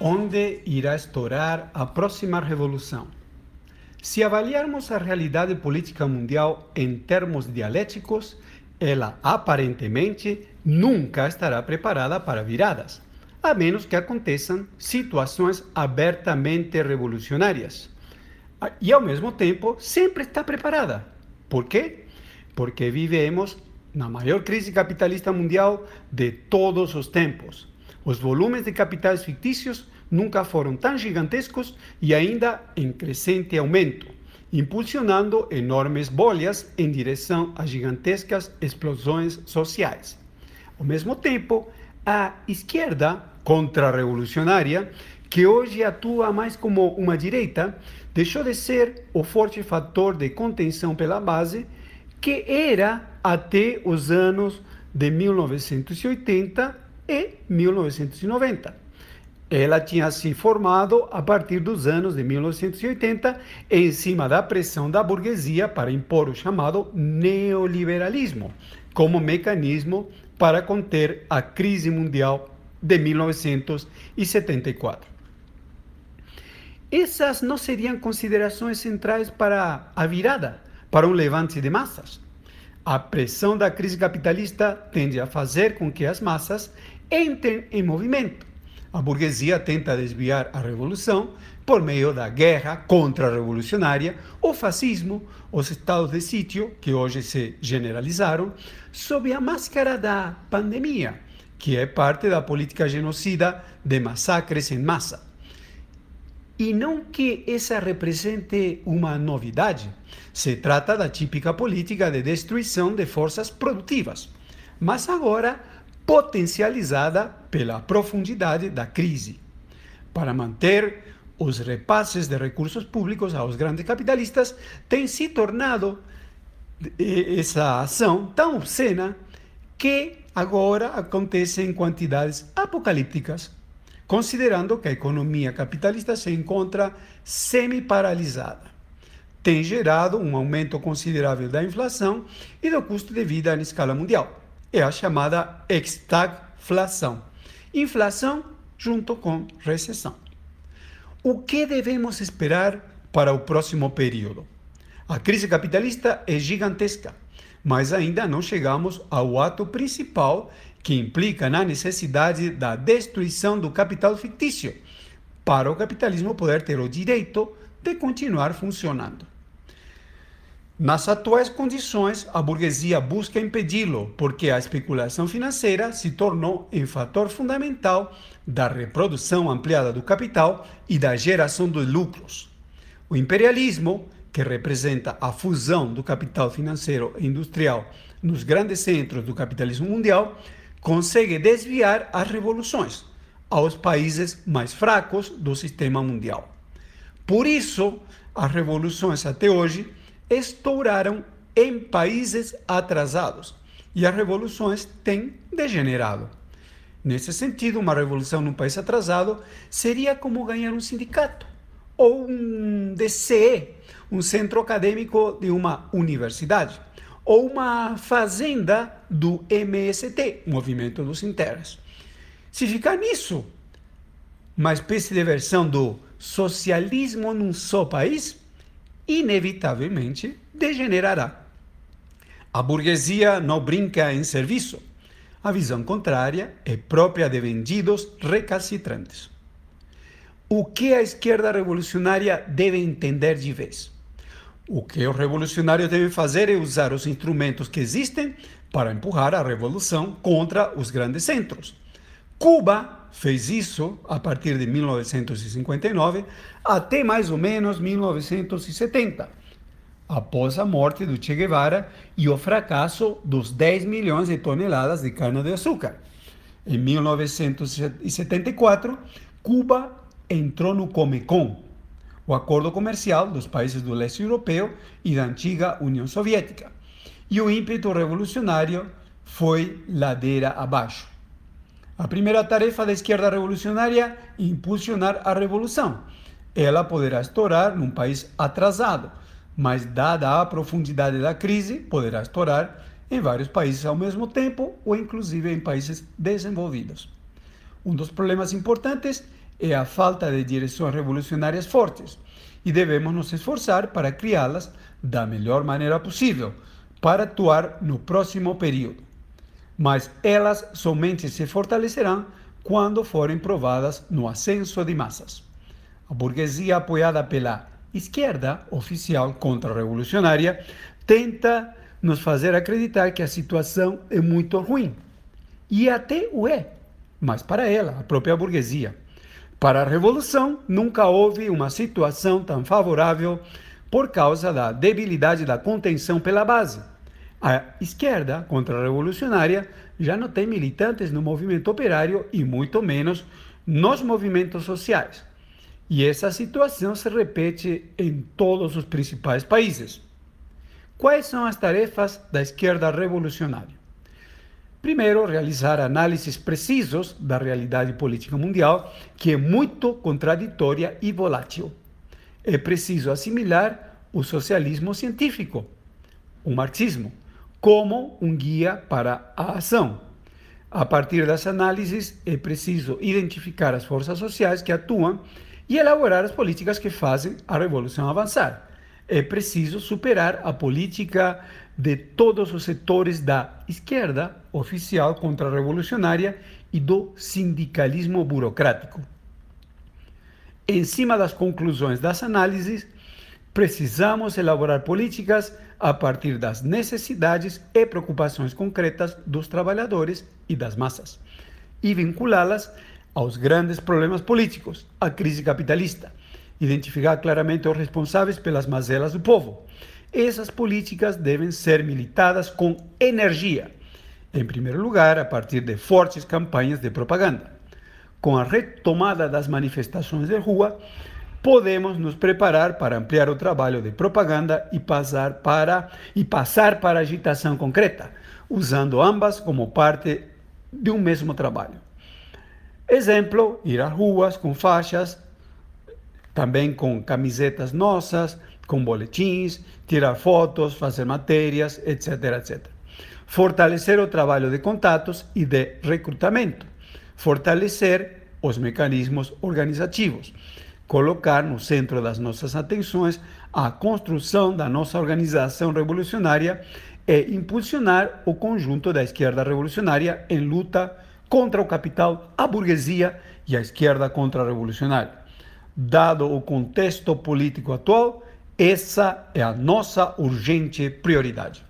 Onde irá estourar a próxima revolução. Se avaliarmos a realidade política mundial em termos dialéticos, ela aparentemente nunca estará preparada para viradas, a menos que aconteçam situações abertamente revolucionárias. E ao mesmo tempo, sempre está preparada. Por quê? Porque vivemos na maior crise capitalista mundial de todos os tempos. Os volumes de capitais fictícios nunca foram tão gigantescos e ainda em crescente aumento, impulsionando enormes bolhas em direção a gigantescas explosões sociais. Ao mesmo tempo, a esquerda contra-revolucionária, que hoje atua mais como uma direita, deixou de ser o forte fator de contenção pela base que era até os anos de 1980 e 1990. Ela tinha se formado a partir dos anos de 1980 em cima da pressão da burguesia para impor o chamado neoliberalismo como mecanismo para conter a crise mundial de 1974. Essas não seriam considerações centrais para a virada, para um levante de massas. A pressão da crise capitalista tende a fazer com que as massas entrem em movimento a burguesia tenta desviar a revolução por meio da guerra contra-revolucionária, o fascismo, os estados de sítio, que hoje se generalizaram, sob a máscara da pandemia, que é parte da política genocida de massacres em massa. E não que essa represente uma novidade, se trata da típica política de destruição de forças produtivas. Mas agora potencializada pela profundidade da crise. Para manter os repasses de recursos públicos aos grandes capitalistas, tem se tornado essa ação tão obscena que agora acontece em quantidades apocalípticas, considerando que a economia capitalista se encontra semi-paralisada. Tem gerado um aumento considerável da inflação e do custo de vida em escala mundial é a chamada estagflação. Inflação junto com recessão. O que devemos esperar para o próximo período? A crise capitalista é gigantesca, mas ainda não chegamos ao ato principal que implica na necessidade da destruição do capital fictício para o capitalismo poder ter o direito de continuar funcionando. Nas atuais condições, a burguesia busca impedi-lo, porque a especulação financeira se tornou um fator fundamental da reprodução ampliada do capital e da geração de lucros. O imperialismo, que representa a fusão do capital financeiro e industrial nos grandes centros do capitalismo mundial, consegue desviar as revoluções aos países mais fracos do sistema mundial. Por isso, as revoluções até hoje estouraram em países atrasados e as revoluções têm degenerado. Nesse sentido, uma revolução num país atrasado seria como ganhar um sindicato ou um DCE, um centro acadêmico de uma universidade, ou uma fazenda do MST, Movimento dos Interas. Se ficar nisso, uma espécie de versão do socialismo num só país, inevitavelmente degenerará. A burguesia não brinca em serviço. A visão contrária é própria de vendidos recalcitrantes. O que a esquerda revolucionária deve entender de vez? O que os revolucionários devem fazer é usar os instrumentos que existem para empurrar a revolução contra os grandes centros. Cuba fez isso a partir de 1959 até mais ou menos 1970. após a morte do Che Guevara e o fracasso dos 10 milhões de toneladas de cana-de-açúcar. Em 1974, Cuba entrou no Comecon, o acordo comercial dos países do leste europeu e da antiga União Soviética. E o ímpeto revolucionário foi ladeira abaixo. A primeira tarefa da esquerda revolucionária é impulsionar a revolução. Ela poderá estourar num país atrasado, mas, dada a profundidade da crise, poderá estourar em vários países ao mesmo tempo ou, inclusive, em países desenvolvidos. Um dos problemas importantes é a falta de direções revolucionárias fortes e devemos nos esforçar para criá-las da melhor maneira possível para atuar no próximo período. Mas elas somente se fortalecerão quando forem provadas no ascenso de massas. A burguesia apoiada pela esquerda oficial contra-revolucionária tenta nos fazer acreditar que a situação é muito ruim. E até o é, mas para ela, a própria burguesia. Para a revolução, nunca houve uma situação tão favorável por causa da debilidade da contenção pela base. A esquerda contra-revolucionária já não tem militantes no movimento operário e muito menos nos movimentos sociais. E essa situação se repete em todos os principais países. Quais são as tarefas da esquerda revolucionária? Primeiro, realizar análises precisos da realidade política mundial, que é muito contraditória e volátil. É preciso assimilar o socialismo científico, o marxismo, como um guia para a ação. A partir das análises, é preciso identificar as forças sociais que atuam e elaborar as políticas que fazem a revolução avançar. É preciso superar a política de todos os setores da esquerda oficial contra-revolucionária e do sindicalismo burocrático. Em cima das conclusões das análises, precisamos elaborar políticas a partir das necessidades e preocupações concretas dos trabalhadores e das massas e vinculá-las aos grandes problemas políticos, a crise capitalista, identificar claramente os responsáveis pelas mazelas do povo. Essas políticas devem ser militadas com energia, em primeiro lugar, a partir de fortes campanhas de propaganda. Com a retomada das manifestações de rua, podemos nos preparar para ampliar o trabalho de propaganda e passar para e passar para agitação concreta, usando ambas como parte de um mesmo trabalho. Exemplo, ir às ruas com faixas, também com camisetas nossas, com boletins, tirar fotos, fazer matérias, etc, etc. Fortalecer o trabalho de contatos e de recrutamento. Fortalecer os mecanismos organizativos. Colocar no centro das nossas atenções a construção da nossa organização revolucionária e impulsionar o conjunto da esquerda revolucionária em luta contra o capital, a burguesia e a esquerda contra-revolucionária. Dado o contexto político atual, essa é a nossa urgente prioridade.